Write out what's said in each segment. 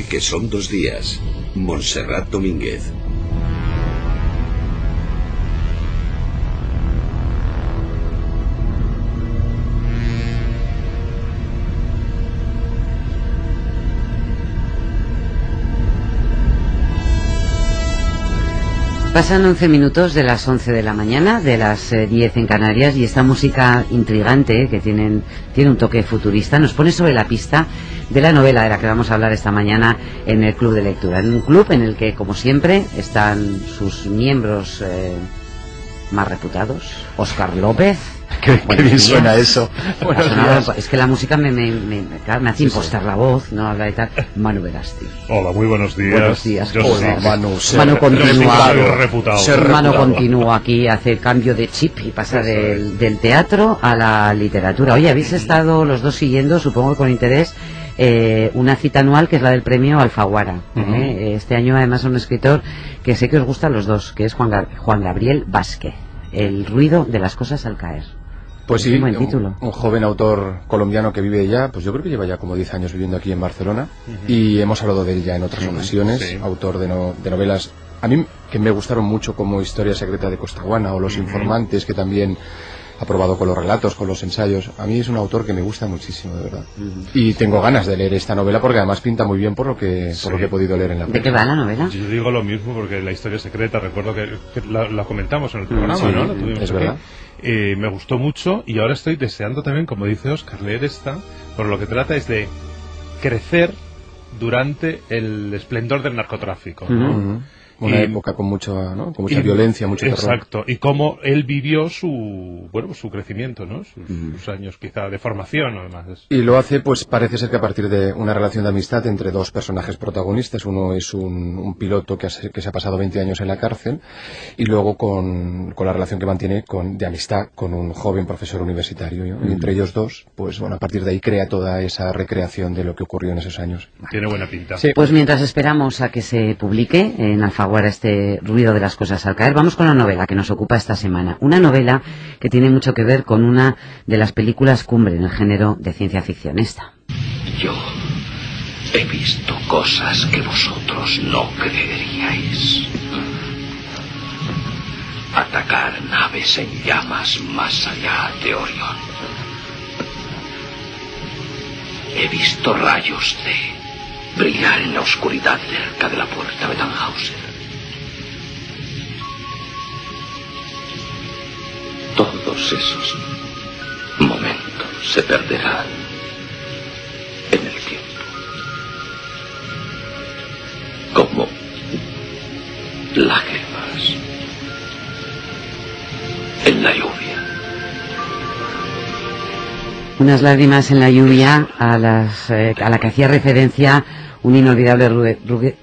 que son dos días. Montserrat Domínguez. Pasan 11 minutos de las 11 de la mañana, de las 10 eh, en Canarias, y esta música intrigante, que tienen, tiene un toque futurista, nos pone sobre la pista de la novela de la que vamos a hablar esta mañana en el Club de Lectura. En un club en el que, como siempre, están sus miembros eh, más reputados, Oscar López, Qué, bien suena eso. es que la música me, me, me, me hace impostar la voz, no habla de tal. Manu Verasti. Hola, muy buenos días. Buenos días. Yo Hola, soy- Manu. ser- Manu continúa. Ser reputado. Ser Manu reputado. continúa aquí, hace cambio de chip y pasa del, del teatro a la literatura. Oye, habéis estado los dos siguiendo, supongo que con interés, eh, una cita anual que es la del premio Alfaguara. ¿eh? Este año además un escritor que sé que os gusta a los dos, que es Juan, Juan Gabriel Vázquez. El ruido de las cosas al caer. Pues Es sí, un joven autor colombiano que vive ya, pues yo creo que lleva ya como 10 años viviendo aquí en Barcelona y hemos hablado de él ya en otras ocasiones, sí. autor de, no- de novelas, a mí que me gustaron mucho como Historia Secreta de Costaguana o Los Informantes, que también ha probado con los relatos, con los ensayos. A mí es un autor que me gusta muchísimo, de verdad. Y tengo ganas de leer esta novela porque además pinta muy bien por lo que, por lo que he podido leer en la ¿De qué va la novela? Yo digo lo mismo porque la historia secreta, recuerdo que, que la, la comentamos en el programa, sí, ¿no? Tuvimos es aquí. verdad. Eh, me gustó mucho y ahora estoy deseando también, como dice Oscar, leer esta, por lo que trata es de crecer durante el esplendor del narcotráfico. Una Y- época con, mucho, ¿no? con mucha Y- violencia, mucho terror. Exacto, y cómo él vivió su, bueno, su crecimiento, ¿no? Sus, sus años quizá de formación, además. Es- Y lo hace, pues parece ser que a partir de una relación de amistad entre dos personajes protagonistas. Uno es un, un piloto que, hace- que se ha pasado 20 años en la cárcel y luego con, con la relación que mantiene con, de amistad con un joven profesor universitario. ¿no? Y entre ellos dos, pues bueno, a partir de ahí crea toda esa recreación de lo que ocurrió en esos años. Tiene buena pinta. Sí. Pues mientras esperamos a que se publique en Alfaguara este ruido de las cosas al caer, vamos con la novela que nos ocupa esta semana. Una novela que tiene mucho que ver con una de las películas cumbre en el género de ciencia ficción. Esta. Yo he visto cosas que vosotros no creeríais. Atacar naves en llamas más allá de Orión. He visto rayos de brillar en la oscuridad cerca de la puerta de Tannhauser. Todos esos momentos se perderán en el tiempo. Como lágrimas en la lluvia. Unas lágrimas en la lluvia a, las, eh, la que hacía referencia un inolvidable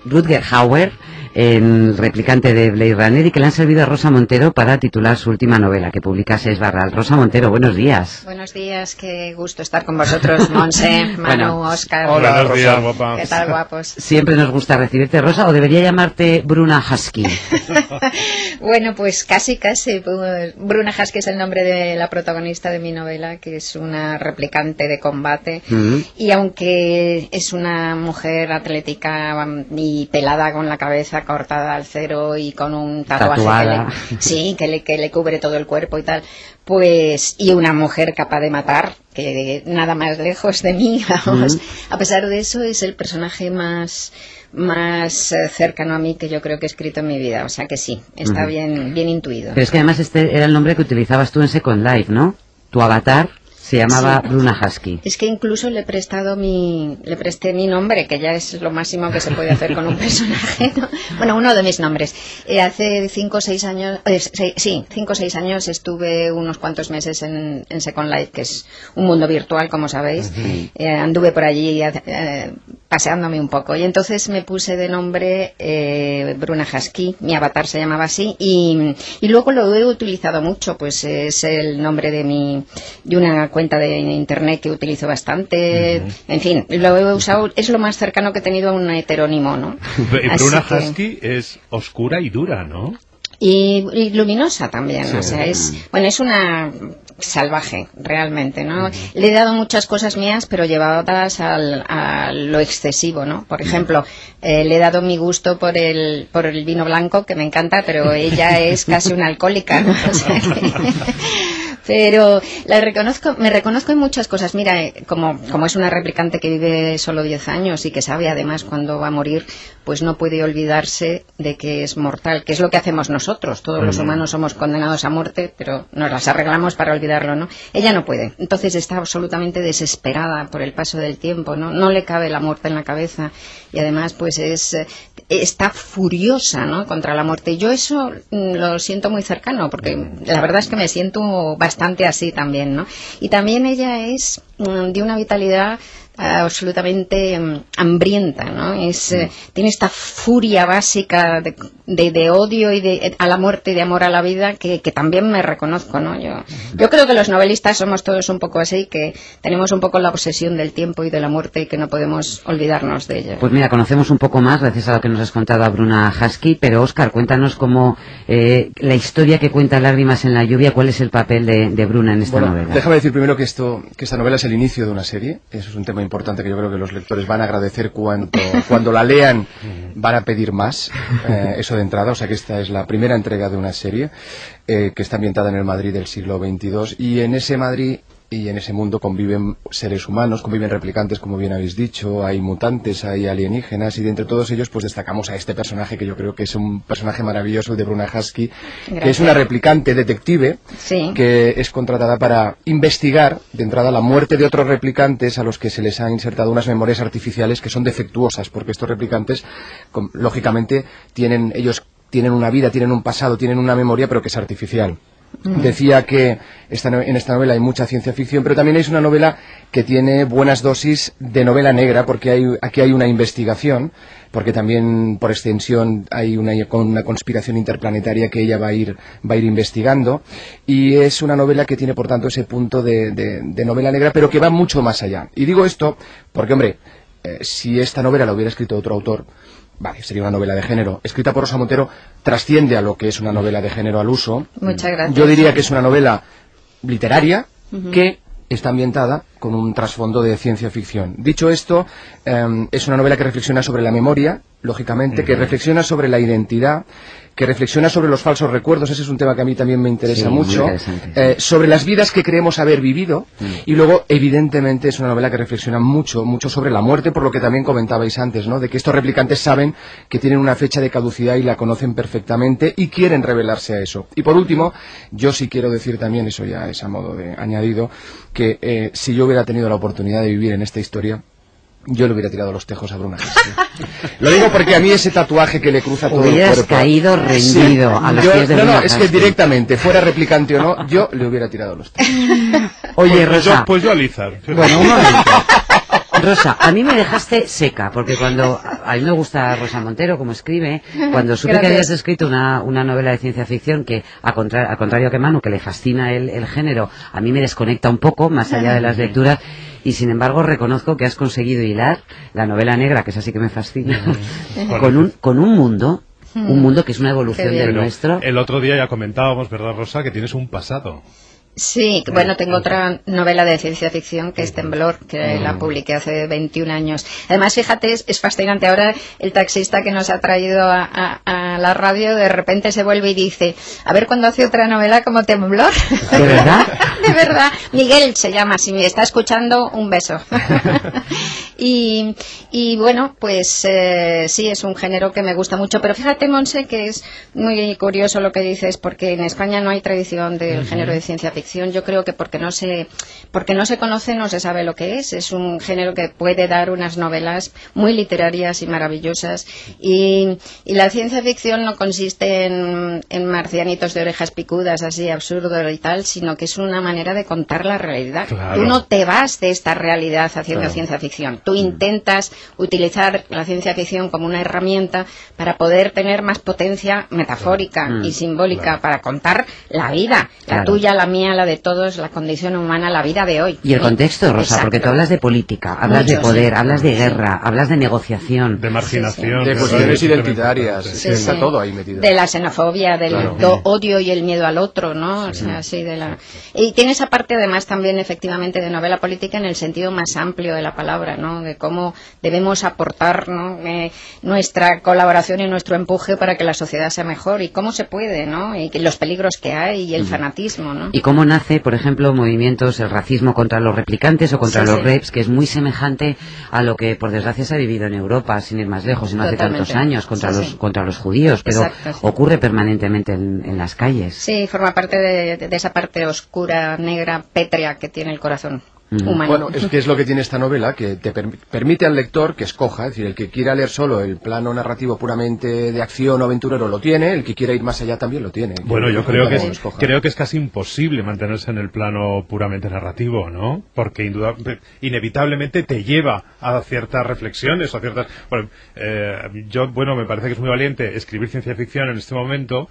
Rutger Hauer, el replicante de Blade Runner, y que le han servido a Rosa Montero para titular su última novela, que publica Seis Barral. Rosa Montero, buenos días. Buenos días, qué gusto estar con vosotros, Monse, Manu, Bueno, Oscar. hola, Buenos días. ¿Qué tal, guapos? Siempre nos gusta recibirte, Rosa, o debería llamarte Bruna Husky. bueno, pues casi, casi. pues, Bruna Husky es el nombre de la protagonista de mi novela, que es una replicante de combate. Mm. Y aunque es una mujer atlética y pelada con la cabeza cortada al cero y con un tatuaje Tatuada. que le, sí, que le, que le cubre todo el cuerpo y tal, pues, y una mujer capaz de matar, que nada más lejos de mí, vamos. A pesar de eso, es el personaje más más eh, cercano a mí que yo creo que he escrito en mi vida, o sea que sí, está bien bien intuido. Pero es que además este era el nombre que utilizabas tú en Second Life, ¿no? Tu avatar se llamaba Sí. Bruna Husky. Es que incluso le he prestado mi, le presté mi nombre, que ya es lo máximo que se puede hacer con un personaje. ¿no? Bueno, uno de mis nombres. Eh, hace cinco o seis años, eh, sí, cinco o seis años estuve unos cuantos meses en, en Second Life, que es un mundo virtual, como sabéis. Eh, anduve por allí eh, paseándome un poco y entonces me puse de nombre eh, Bruna Husky, mi avatar se llamaba así y, y luego lo he utilizado mucho, pues es el nombre de mi de una cuenta de internet que utilizo bastante, en fin, lo he usado, es lo más cercano que he tenido a un heterónimo, ¿no? Así Bruna que- Husky es oscura y dura, ¿no? y, y luminosa también, o sea, es, bueno, es una salvaje, realmente, ¿no? Le he dado muchas cosas mías, pero llevadas al, a lo excesivo, ¿no? Por ejemplo, eh, le he dado mi gusto por el, por el vino blanco, que me encanta, pero ella es casi una alcohólica, ¿no? O sea que- pero la reconozco, me reconozco en muchas cosas. Mira, eh, como, como es una replicante que vive solo 10 años y que sabe además cuándo va a morir, pues no puede olvidarse de que es mortal, que es lo que hacemos nosotros. Todos los humanos somos condenados a muerte, pero nos las arreglamos para olvidarlo, ¿no? Ella no puede. Entonces está absolutamente desesperada por el paso del tiempo, ¿no? No le cabe la muerte en la cabeza y además pues es eh, está furiosa, ¿no? Contra la muerte. Yo eso mm, lo siento muy cercano porque la verdad es que me siento bastante así también, ¿no? Y también ella es mm, de una vitalidad absolutamente mm, hambrienta, ¿no? Es, eh, tiene esta furia básica de, de- de odio y de, a la muerte y de amor a la vida que, que también me reconozco, ¿no? Yo, yo creo que los novelistas somos todos un poco así, que tenemos un poco la obsesión del tiempo y de la muerte y que no podemos olvidarnos de ella. Pues mira, conocemos un poco más gracias a lo que nos has contado a Bruna Husky, pero Óscar, cuéntanos cómo eh, la historia que cuenta Lágrimas en la lluvia, cuál es el papel de, de Bruna en esta Bueno, novela. déjame decir primero que esto, que esta novela es el inicio de una serie. Eso es un tema importante que yo creo que los lectores van a agradecer cuando, cuando la lean, van a pedir más. eh, eso de entrada, o sea que esta es la primera entrega de una serie eh, que está ambientada en el Madrid del siglo XXII y en ese Madrid y en ese mundo conviven seres humanos, conviven replicantes, como bien habéis dicho, hay mutantes, hay alienígenas, y de entre todos ellos, pues destacamos a este personaje que yo creo que es un personaje maravilloso el de Bruna Husky, que es una replicante detective Sí. que es contratada para investigar de entrada la muerte de otros replicantes a los que se les ha insertado unas memorias artificiales que son defectuosas, porque estos replicantes, lógicamente, tienen ellos tienen una vida, tienen un pasado, tienen una memoria, pero que es artificial. Decía que en esta novela hay mucha ciencia ficción, pero también es una novela que tiene buenas dosis de novela negra, porque hay, aquí hay una investigación, porque también por extensión hay una, una conspiración interplanetaria que ella va a ir, va a ir investigando, y es una novela que tiene por tanto ese punto de- de novela negra, pero que va mucho más allá. Y digo esto porque, hombre, eh, si esta novela la hubiera escrito otro autor, vale, sería una novela de género. Escrita por Rosa Montero, trasciende a lo que es una novela de género al uso. Muchas gracias. Yo diría que es una novela literaria que está ambientada con un trasfondo de ciencia ficción. Dicho esto, eh, es una novela que reflexiona sobre la memoria, lógicamente, que reflexiona sobre la identidad, que reflexiona sobre los falsos recuerdos, ese es un tema que a mí también me interesa Sí, mucho, eh, sobre las vidas que creemos haber vivido, Mm. y luego, evidentemente, es una novela que reflexiona mucho, mucho sobre la muerte, por lo que también comentabais antes, ¿no? De que estos replicantes saben que tienen una fecha de caducidad y la conocen perfectamente y quieren revelarse a eso. Y por último, yo sí quiero decir también, eso ya es a modo de añadido, que eh, si yo hubiera tenido la oportunidad de vivir en esta historia, yo le hubiera tirado los tejos a Bruna. Lo digo porque a mí ese tatuaje que le cruza todo el Hubieras cuerpo... caído rendido a los Yo- pies de No, no, Bruna es que directamente, fuera replicante o no, yo le hubiera tirado los tejos. Oye, Pues Rosa. yo, pues yo alizar. Bueno, un momento. Rosa, a mí me dejaste seca, porque cuando a mí me gusta Rosa Montero, como escribe, cuando supe que habías escrito una, una novela de ciencia ficción que, a contra- al contrario que Manu, que le fascina el, el género, a mí me desconecta un poco, más allá de las lecturas, y sin embargo reconozco que has conseguido hilar la novela negra, que es así que me fascina, con un, con un mundo, un mundo que es una evolución del nuestro. el otro día ya comentábamos, ¿verdad, Rosa? Que tienes un pasado. Sí, bueno, tengo otra novela de ciencia ficción que es Temblor, que la publiqué hace 21 años. Además, fíjate, es, es fascinante. Ahora el taxista que nos ha traído a, a- a la radio de repente se vuelve y dice, a ver cuándo hace otra novela como Temblor. ¿De verdad? de verdad. Miguel se llama, si me está escuchando, un beso. y, y bueno, pues eh, sí, es un género que me gusta mucho. Pero fíjate, Monse, que es muy curioso lo que dices, porque en España no hay tradición del género de ciencia ficción. Yo creo que porque no se, porque no se conoce, no se sabe lo que es. Es un género que puede dar unas novelas muy literarias y maravillosas. Y, y la ciencia ficción no consiste en, en marcianitos de orejas picudas, así absurdo y tal, sino que es una manera de contar la realidad. Claro. Tú no te vas de esta realidad haciendo Claro. ciencia ficción. Tú intentas utilizar la ciencia ficción como una herramienta para poder tener más potencia metafórica Mm. y simbólica para contar la vida, la Claro. tuya, la mía, la de todos, la condición humana, la vida de hoy. Y el contexto, Rosa, Exacto. porque tú hablas de política, hablas de poder, sí. hablas de guerra, hablas de negociación. de marginación. De cuestiones es identitarias. importante. Sí, Está sí. todo ahí metido. De la xenofobia, del Claro. odio y el miedo al otro, ¿no? O sea, sí, de la... Y tiene esa parte además también efectivamente de novela política en el sentido más amplio de la palabra, ¿no? De cómo debemos aportar ¿no? Eh, nuestra colaboración y nuestro empuje para que la sociedad sea mejor y cómo se puede, ¿no? Y los peligros que hay y el fanatismo, ¿no? Y cómo nace, por ejemplo, movimientos, el racismo contra los replicantes o contra Sí, los sí. reps, que es muy semejante a lo que, por desgracia, se ha vivido en Europa, sin ir más lejos, y no hace tantos años, contra, Sí, los, contra los judíos, pero Exacto, ocurre permanentemente en, en las calles. Sí, forma parte de, de esa parte oscura, negra, pétrea que tiene el corazón. Humano. Bueno, es que es lo que tiene esta novela, que te per- permite al lector que escoja, es decir, el que quiera leer solo el plano narrativo puramente de acción o aventurero lo tiene, el que quiera ir más allá también lo tiene. Bueno, yo creo que, es, creo que es casi imposible mantenerse en el plano puramente narrativo, ¿no? Porque inevitablemente te lleva a ciertas reflexiones o a ciertas... Bueno, eh, yo, bueno, me parece que es muy valiente escribir ciencia ficción en este momento,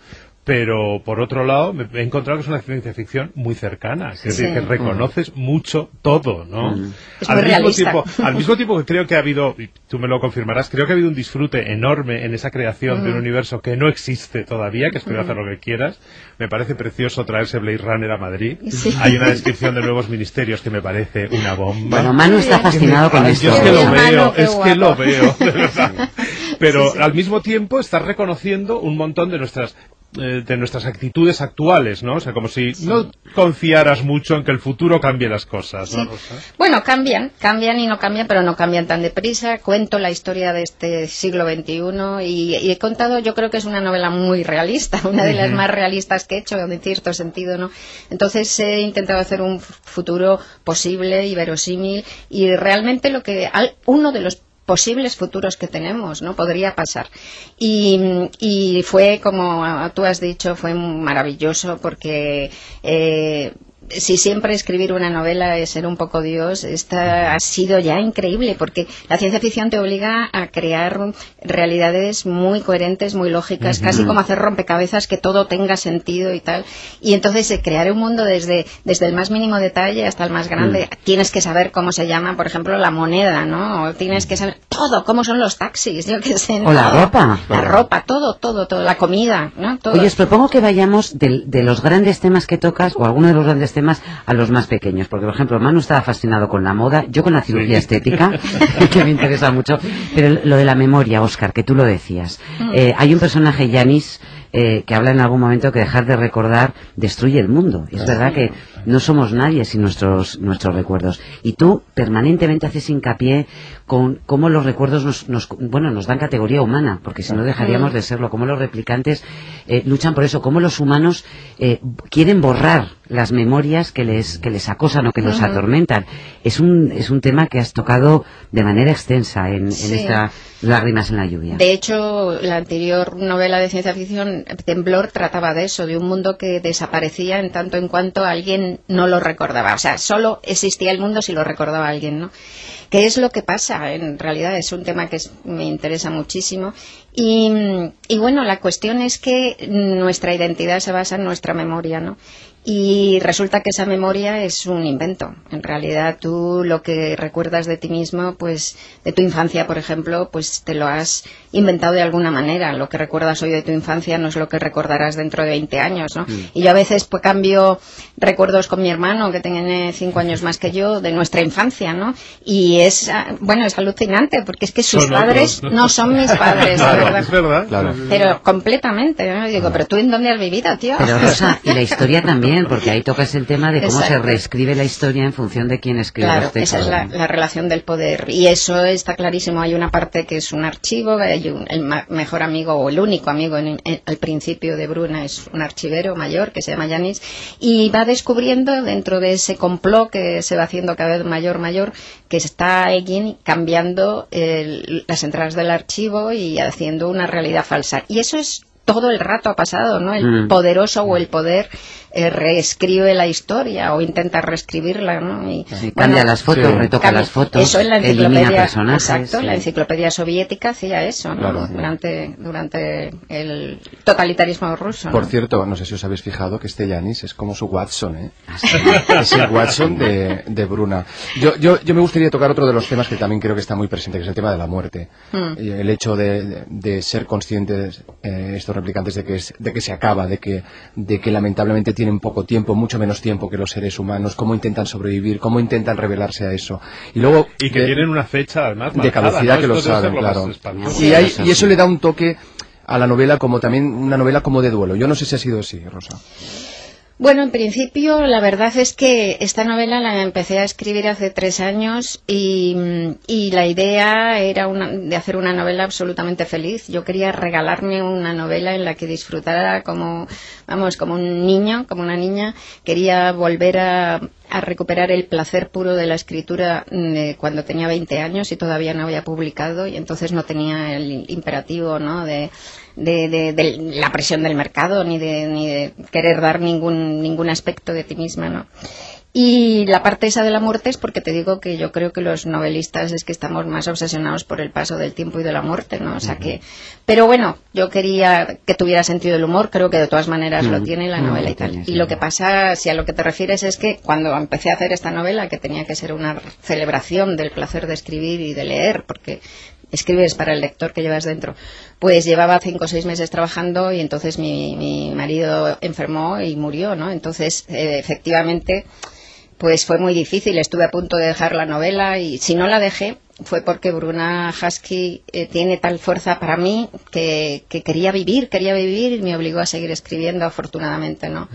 pero por otro lado me he encontrado que es una ciencia ficción muy cercana, es decir, Sí. que reconoces mucho todo, ¿no? Es al, muy mismo realista. tiempo, al mismo tiempo que creo que ha habido, y tú me lo confirmarás, creo que ha habido un disfrute enorme en esa creación de un universo que no existe todavía, que espero hacer lo que quieras. Me parece precioso traerse Blade Runner a Madrid. Sí. Hay una descripción de nuevos ministerios que me parece una bomba. Bueno, Manu está fascinado con Ay, esto. yo es que lo Manu, veo, es que lo veo, de verdad. Pero al mismo tiempo estás reconociendo un montón de nuestras eh, de nuestras actitudes actuales, ¿no? O sea, como si no confiaras mucho en que el futuro cambie las cosas, ¿no? Sí. Rosa? Bueno, cambian, cambian y no cambian, pero no cambian tan deprisa. Cuento la historia de este siglo XXI y, y he contado, yo creo que es una novela muy realista, una de las más realistas que he hecho, en cierto sentido, ¿no? Entonces he intentado hacer un futuro posible y verosímil y realmente lo que, al- uno de los posibles futuros que tenemos, ¿no? Podría pasar. Y, y fue, como tú has dicho, fue maravilloso porque eh, si siempre escribir una novela es ser un poco Dios, esta ha sido ya increíble porque la ciencia ficción te obliga a crear realidades muy coherentes, muy lógicas, casi como hacer rompecabezas que todo tenga sentido y tal. Y entonces eh, crear un mundo desde, desde el más mínimo detalle hasta el más grande. Tienes que saber cómo se llama, por ejemplo, la moneda, ¿no? O tienes que saber todo, cómo son los taxis, yo qué sé. O la todo. ropa. La ropa, todo, todo, todo. La comida, ¿no? Todo. Oye, os propongo que vayamos del- de, los grandes temas que tocas, o alguno de los grandes temas, a los más pequeños. Porque, por ejemplo, Manu estaba fascinado con la moda, yo con la cirugía estética, que me interesa mucho. Pero lo de la memoria, Oscar, que tú lo decías. Eh, hay un personaje, Yanis, eh, que habla en algún momento que dejar de recordar destruye el mundo. Es verdad que no somos nadie sin nuestros, nuestros recuerdos. Y tú permanentemente haces hincapié con cómo los recuerdos nos, nos- bueno, nos dan categoría humana, porque si no dejaríamos de serlo, cómo los replicantes eh, luchan por eso, cómo los humanos eh, quieren borrar las memorias que les, que les acosan o que los atormentan. Es un, es un tema que has tocado de manera extensa en, en esta Lágrimas en la lluvia. De hecho, la anterior novela de ciencia ficción, Temblor, trataba de eso, de un mundo que desaparecía en tanto en cuanto alguien no lo recordaba. O sea, solo existía el mundo si lo recordaba alguien, ¿no? ¿Qué es lo que pasa? En realidad es un tema que me interesa muchísimo. Y, y bueno, la cuestión es que nuestra identidad se basa en nuestra memoria, ¿no? Y resulta que esa memoria es un invento. En realidad tú lo que recuerdas de ti mismo, pues de tu infancia, por ejemplo, pues te lo has inventado de alguna manera. Lo que recuerdas hoy de tu infancia no es lo que recordarás dentro de 20 años, ¿no? Y yo a veces pues cambio recuerdos con mi hermano, que tiene 5 años más que yo, de nuestra infancia, ¿no? Y es, ah, bueno, es alucinante, porque es que sus Son padres otros, ¿no? son mis padres, Claro, verdad. es verdad. Claro. Pero completamente, ¿no? Y digo, pero tú en dónde has vivido, tío. Pero Rosa, y la historia también, porque ahí tocas el tema de cómo se reescribe la historia en función de quién escribe Claro, los textos. esa es la, la relación del poder. Y eso está clarísimo. Hay una parte que es un archivo, hay un- el mejor amigo o el único amigo en- al principio de Bruna es un archivero mayor que se llama Yanis y va descubriendo dentro de ese complot que se va haciendo cada vez mayor, mayor, que está alguien cambiando el- las entradas del archivo y haciendo una realidad falsa. Y eso es todo el rato ha pasado, ¿no? El Mm. poderoso o el poder eh, reescribe la historia o intenta reescribirla, ¿no? Y, Sí, bueno, cambia las fotos, Sí. retoca cambia- las fotos, Eso en la elimina enciclopedia, personajes. exacto, sí. la enciclopedia soviética hacía eso, ¿no? Claro. Durante, durante el totalitarismo ruso. Por ¿no? cierto, no sé si os habéis fijado que este Yanis es como su Watson, ¿eh? Ah, es el Watson de, de Bruna. Yo, yo, yo me gustaría tocar otro de los temas que también creo que está muy presente, que es el tema de la muerte. Mm. Y El hecho de, de- de ser conscientes, eh, estos replicantes, de que, es- de que se acaba, de que, de que lamentablemente tienen poco tiempo, mucho menos tiempo que los seres humanos, cómo intentan sobrevivir, cómo intentan revelarse a eso. Y luego... Y que de- tienen una fecha, además, de caducidad ¿no? que lo saben, claro. Y, hay- Eso y eso le da un toque a la novela como también una novela como de duelo. Yo no sé si ha sido así, Rosa. Bueno, en principio, la verdad es que esta novela la empecé a escribir hace tres años y, y la idea era una- de hacer una novela absolutamente feliz. Yo quería regalarme una novela en la que disfrutara como, vamos, como un niño, como una niña. Quería volver a, a recuperar el placer puro de la escritura de cuando tenía 20 años y todavía no había publicado y entonces no tenía el imperativo, ¿no? De, de, de- de la presión del mercado ni de, ni de querer dar ningún, ningún aspecto de ti misma, ¿no? Y la parte esa de la muerte es porque te digo que yo creo que los novelistas es que estamos más obsesionados por el paso del tiempo y de la muerte, ¿no? O sea que, pero bueno, yo quería que tuviera sentido el humor, creo que de todas maneras lo tiene la mm, novela y tal. Y lo que pasa, si a lo que te refieres es que cuando empecé a hacer esta novela, que tenía que ser una celebración del placer de escribir y de leer, porque escribes para el lector que llevas dentro. Pues llevaba cinco o seis meses trabajando y entonces mi, mi marido enfermó y murió, ¿no? Entonces, eh, efectivamente, pues fue muy difícil. Estuve a punto de dejar la novela y si no la dejé fue porque Bruna Husky eh, tiene tal fuerza para mí que, que quería vivir, quería vivir y me obligó a seguir escribiendo, afortunadamente, ¿no?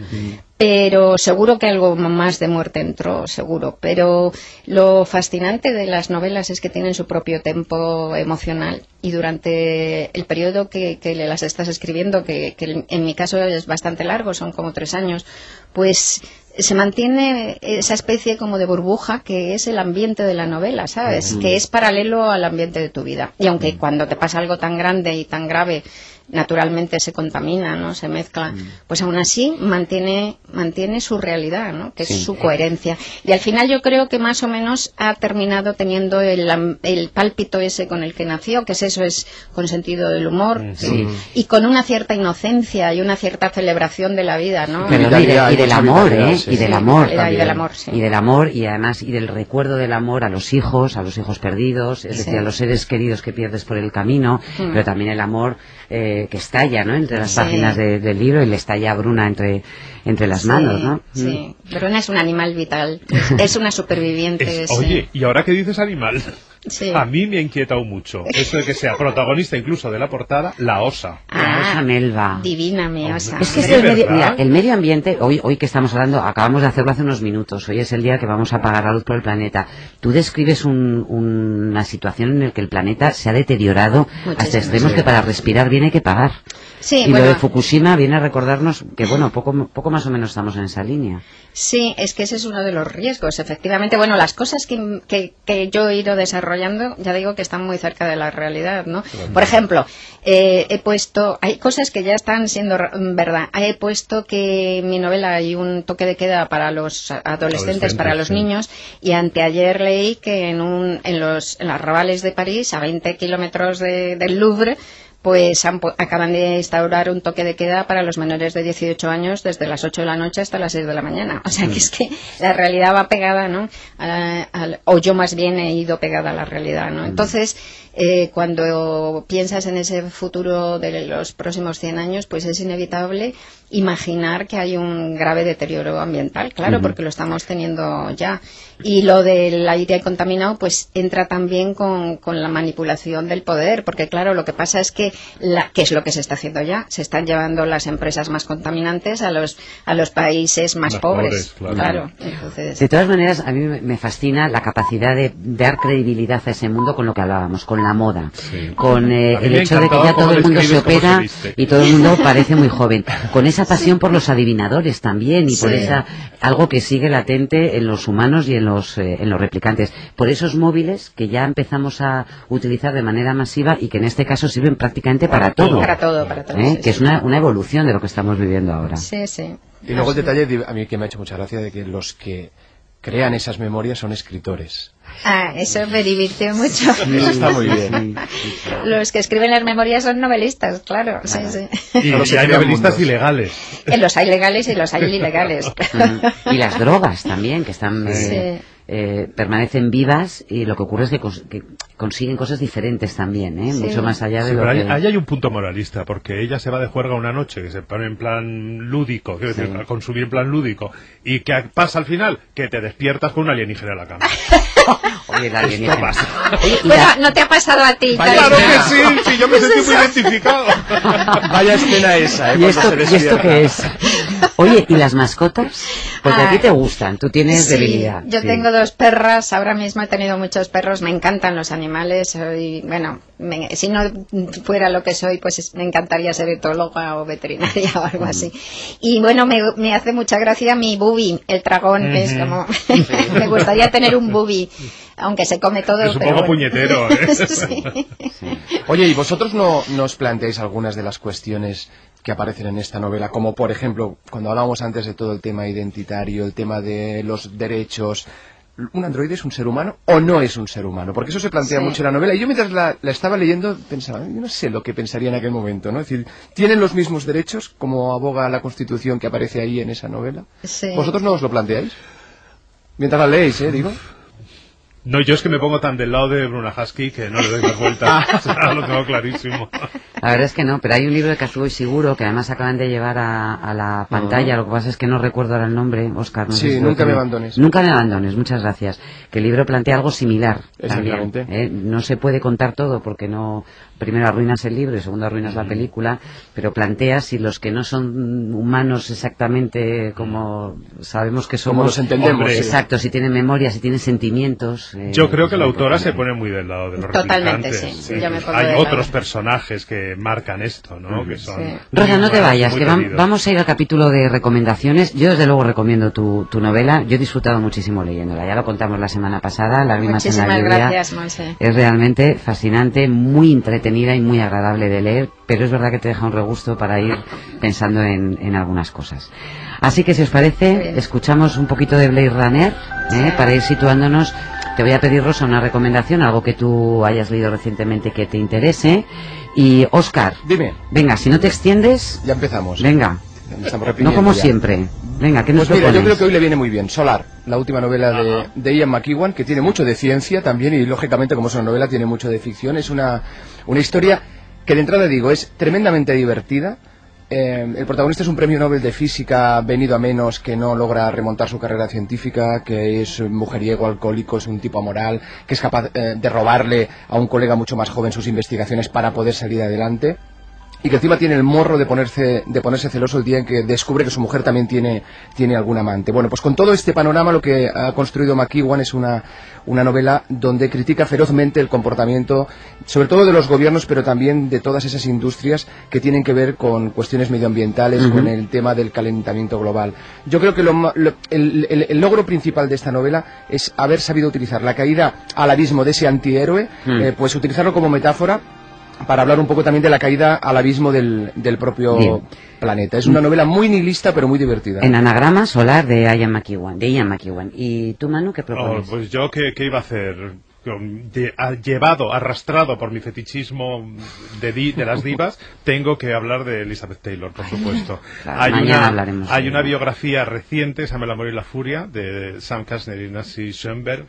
Pero seguro que algo más de muerte entró, seguro. Pero lo fascinante de las novelas es que tienen su propio tempo emocional y durante el periodo que, que las estás escribiendo, que, que en mi caso es bastante largo, son como tres años, pues se mantiene esa especie como de burbuja que es el ambiente de la novela, ¿sabes? Que es paralelo al ambiente de tu vida. Y aunque cuando te pasa algo tan grande y tan grave, naturalmente se contamina, ¿no? Se mezcla, pues aún así mantiene, mantiene su realidad, ¿no? Que Sí. es su coherencia. Y al final yo creo que más o menos ha terminado teniendo el, am- el pálpito ese con el que nació, que es eso, es con sentido del humor Sí. y con una cierta inocencia y una cierta celebración de la vida, ¿no? Pero y, de- hay y del amor, ¿eh? sí, y del amor y del amor, sí. Y del amor y además y del recuerdo del amor a los hijos, a los hijos perdidos, es Sí. decir, a los seres queridos que pierdes por el camino, Mm. pero también el amor eh, que estalla, ¿no? Entre las Sí. páginas de- del libro y le estalla a Bruna entre, entre las Sí, manos, ¿no? Mm. Sí, Bruna es un animal vital, es una superviviente. Es-. Oye, y ahora que dices animal, Sí. a mí me ha inquietado mucho eso de que sea protagonista incluso de la portada la osa. La osa melva. Divina mi osa. Es que Sí, este el medio, ¿verdad? mira, el medio ambiente, hoy, hoy que estamos hablando, acabamos de hacerlo hace unos minutos, hoy es el día que vamos a apagar la luz por el planeta. Tú describes un- una situación en la que el planeta se ha deteriorado Muchísimo, hasta extremos sí. que para respirar viene que pagar. Sí, y bueno, lo de Fukushima viene a recordarnos que, bueno, poco, poco más o menos estamos en esa línea. Sí, es que ese es uno de los riesgos, efectivamente. Bueno, las cosas que, que- que yo he ido desarrollando, ya digo que están muy cerca de la realidad, ¿no? Por ejemplo, eh, he puesto, hay cosas que ya están siendo ra- verdad. He puesto que en mi novela hay un toque de queda para los adolescentes, para los sí. niños, y anteayer leí que en, un, en, los, en las arrabales de París, a 20 kilómetros de- del Louvre, pues han acaban de instaurar un toque de queda para los menores de 18 años desde las 8 de la noche hasta las 6 de la mañana. O sea que es que la realidad va pegada, ¿no? A- o yo más bien he ido pegada a la realidad, ¿no? Entonces, eh, cuando piensas en ese futuro de los próximos 100 años, pues es inevitable imaginar que hay un grave deterioro ambiental, claro, porque lo estamos teniendo ya. Y lo del aire contaminado, pues entra también con, con la manipulación del poder, porque claro, lo que pasa es que, la, ¿qué es lo que se está haciendo ya? Se están llevando las empresas más contaminantes a los, a los países más, Más pobres. pobres, claro. Entonces, De todas maneras, a mí me me fascina la capacidad de dar credibilidad a ese mundo con lo que hablábamos, con la moda, Sí. con eh, el hecho de que ya todo el mundo se opera y todo el mundo parece muy joven, con esa pasión por los adivinadores también y por esa algo que sigue latente en los humanos y en los eh, en los replicantes, por esos móviles que ya empezamos a utilizar de manera masiva y que en este caso sirven prácticamente para, todo. Para todo, para todo. ¿eh? sí, que es una, una evolución de lo que estamos viviendo ahora. Sí, sí. Y luego el detalle, de- a mí que me ha hecho mucha gracia, de que los que crean esas memorias son escritores. Ah, eso me divirtió mucho. Está muy bien. Los que escriben las memorias son novelistas, claro. Sí, sí. Y, y hay novelistas mundos. ilegales. Eh, Los hay legales y los hay ilegales. Y las drogas también, que están eh, Sí. Eh, permanecen vivas y lo que ocurre es que, cons- que consiguen cosas diferentes también, ¿eh? Sí. mucho más allá de Sí, lo pero ahí, que... ahí hay un punto moralista, porque ella se va de juerga una noche, que se pone en plan lúdico, quiero decir, Sí. a consumir en plan lúdico, y que pasa al final, que te despiertas con un alienígena en la cama. Oye, la alienígena. pasa. Oye, y Bueno, la- no te ha pasado a ti. Vaya, ¡Claro que sí! ¡Sí, yo me sentí muy identificado! Vaya escena esa, ¿eh? ¿Y esto, ¿Y esto qué es? Oye, ¿y las mascotas? Porque a ti te gustan, tú tienes Sí, debilidad. yo sí. tengo dos perras, ahora mismo he tenido muchos perros, me encantan los animales, soy, bueno, me- si no fuera lo que soy, pues es- me encantaría ser etóloga o veterinaria o algo así. Y bueno, me, me hace mucha gracia mi bubi, el dragón, que es como, me gustaría tener un bubi, aunque se come todo. Es un pero poco bueno. puñetero, ¿eh? Sí. Oye, ¿y vosotros no nos planteáis algunas de las cuestiones que aparecen en esta novela? Como, por ejemplo, cuando hablábamos antes de todo el tema identitario, el tema de los derechos. ¿Un androide es un ser humano o no es un ser humano? Porque eso se plantea Sí. mucho en la novela. Y yo mientras la, la estaba leyendo pensaba, yo no sé lo que pensaría en aquel momento, ¿no? Es decir, ¿tienen los mismos derechos como aboga la Constitución que aparece ahí en esa novela? Sí. ¿Vosotros no os lo planteáis? Mientras la leéis, ¿eh? Digo. No, yo es que me pongo tan del lado de Bruna Husky que no le doy más vueltas. Lo tengo clarísimo. La verdad es que no, pero hay un libro de Kazuo Ishiguro que además acaban de llevar a, a la pantalla, lo que pasa es que no recuerdo ahora el nombre, Oscar. No Sí, sé si Nunca me abandones. Nunca me abandones, muchas gracias. Que el libro plantea algo similar. también, Exactamente. ¿eh? No se puede contar todo porque no, primero arruinas el libro y segundo arruinas la película, pero plantea si los que no son humanos exactamente como sabemos que somos. Como los entendemos, Hombre, sí. Exacto, si tienen memoria, si tienen sentimientos. Eh, Yo creo que la autora se importante. pone muy del lado de los Totalmente, replicantes. sí. Yo me pongo Hay otros lado. personajes que marcan esto, ¿no? Que son Sí. Rosa, no te vayas, que vamos a ir al capítulo de recomendaciones. Yo desde luego recomiendo tu, tu novela. Yo he disfrutado muchísimo leyéndola. Ya lo contamos la semana pasada, Lágrimas en la Muchísimas lluvia. gracias, Monse. Es realmente fascinante, muy entretenida y muy agradable de leer, pero es verdad que te deja un regusto para ir pensando en, en algunas cosas. Así que si os parece, escuchamos un poquito de Blade Runner ¿eh? para ir situándonos. Te voy a pedir, Rosa, una recomendación, algo que tú hayas leído recientemente que te interese. Y, Oscar, Dime, venga, si no te extiendes, ya empezamos. venga, no como ya. siempre. Venga, ¿qué nos Pues mira, yo creo que hoy le viene muy bien. Solar, la última novela de, de Ian McEwan, que tiene mucho de ciencia también y lógicamente como es una novela tiene mucho de ficción. Es una, una historia que de entrada digo es tremendamente divertida. Eh, el protagonista es un premio Nobel de física venido a menos que no logra remontar su carrera científica, que es mujeriego, alcohólico, es un tipo amoral, que es capaz eh, de robarle a un colega mucho más joven sus investigaciones para poder salir adelante y que encima tiene el morro de ponerse, de ponerse celoso el día en que descubre que su mujer también tiene, tiene algún amante. Bueno, pues con todo este panorama lo que ha construido McEwan es una, una novela donde critica ferozmente el comportamiento, sobre todo de los gobiernos, pero también de todas esas industrias que tienen que ver con cuestiones medioambientales, con el tema del calentamiento global. Yo creo que lo ma- lo- el, el- el logro principal de esta novela es haber sabido utilizar la caída al abismo de ese antihéroe, Mm. eh, pues utilizarlo como metáfora para hablar un poco también de la caída al abismo del, del propio Bien. planeta. Es una novela muy nihilista, pero muy divertida. En anagrama solar de Ian McEwan. De Ian McEwan. ¿Y tú, Manu, qué Oh, propones? pues yo, ¿qué, qué iba a hacer? Con- de- a- llevado, arrastrado por mi fetichismo de, di- de las divas, tengo que hablar de Elizabeth Taylor, por supuesto. Claro, mañana hablaremos hay una biografía reciente, se llama El amor y la furia, de Sam Kastner y Nancy Schoenberg,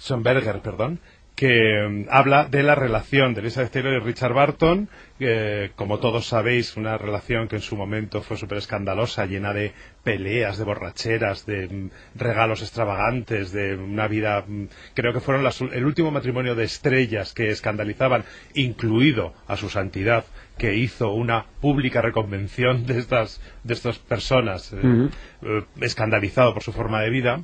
Schoenberger, perdón, que mm, habla de la relación de Elizabeth Taylor y Richard Barton, eh, como todos sabéis, una relación que en su momento fue súper escandalosa, llena de peleas, de borracheras, de mm, regalos extravagantes, de una vida, mm, creo que fueron las el último matrimonio de estrellas que escandalizaban, incluido a su santidad, que hizo una pública reconvención de estas, de estas personas, eh, eh, escandalizado por su forma de vida,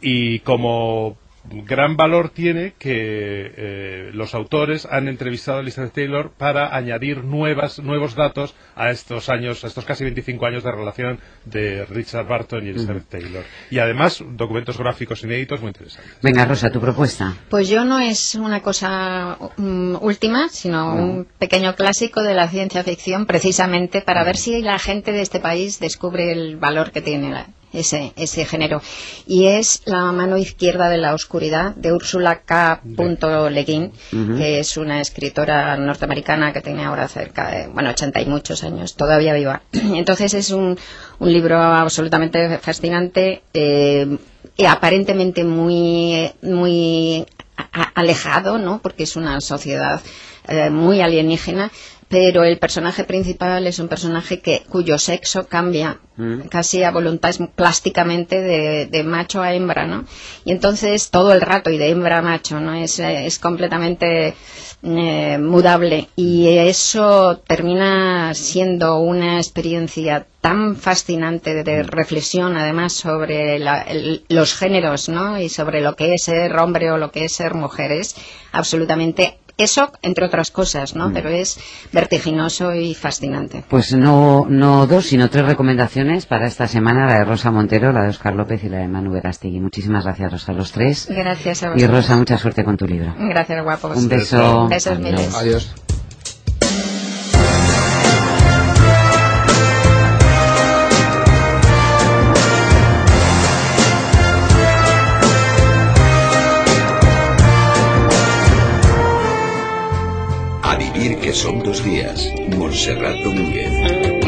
y como gran valor tiene que eh, los autores han entrevistado a Elizabeth Taylor para añadir nuevas, nuevos datos a estos años, a estos casi 25 años de relación de Richard Barton y Elizabeth Taylor. Y además, documentos gráficos inéditos muy interesantes. Venga, Rosa, tu propuesta. Pues yo no es una cosa mm, última, sino un pequeño clásico de la ciencia ficción, precisamente para ver si la gente de este país descubre el valor que tiene la- ese, ese género. Y es La mano izquierda de la oscuridad de Úrsula K. Le Guin, que es una escritora norteamericana que tiene ahora cerca de, bueno, 80 y muchos años, todavía viva. Entonces es un, un libro absolutamente fascinante eh, y aparentemente muy, muy alejado, ¿no? Porque es una sociedad eh, muy alienígena, pero el personaje principal es un personaje que cuyo sexo cambia casi a voluntad plásticamente de, de macho a hembra, ¿no? Y entonces todo el rato y de hembra a macho, ¿no? Es, eh, es completamente eh, mudable y eso termina siendo una experiencia tan fascinante de reflexión además sobre la- el- los géneros ¿no? y sobre lo que es ser hombre o lo que es ser mujer es absolutamente eso entre otras cosas ¿no? pero es vertiginoso y fascinante Pues no, no dos, sino tres recomendaciones para esta semana, la de Rosa Montero, la de Oscar López y la de Manu Verástegui. Muchísimas gracias, Rosa, a los tres. gracias a Y vosotros Rosa, mucha suerte con tu libro. gracias guapos Un beso. Besos Adiós. miles. Adiós. Son dos días. Montserrat Domínguez.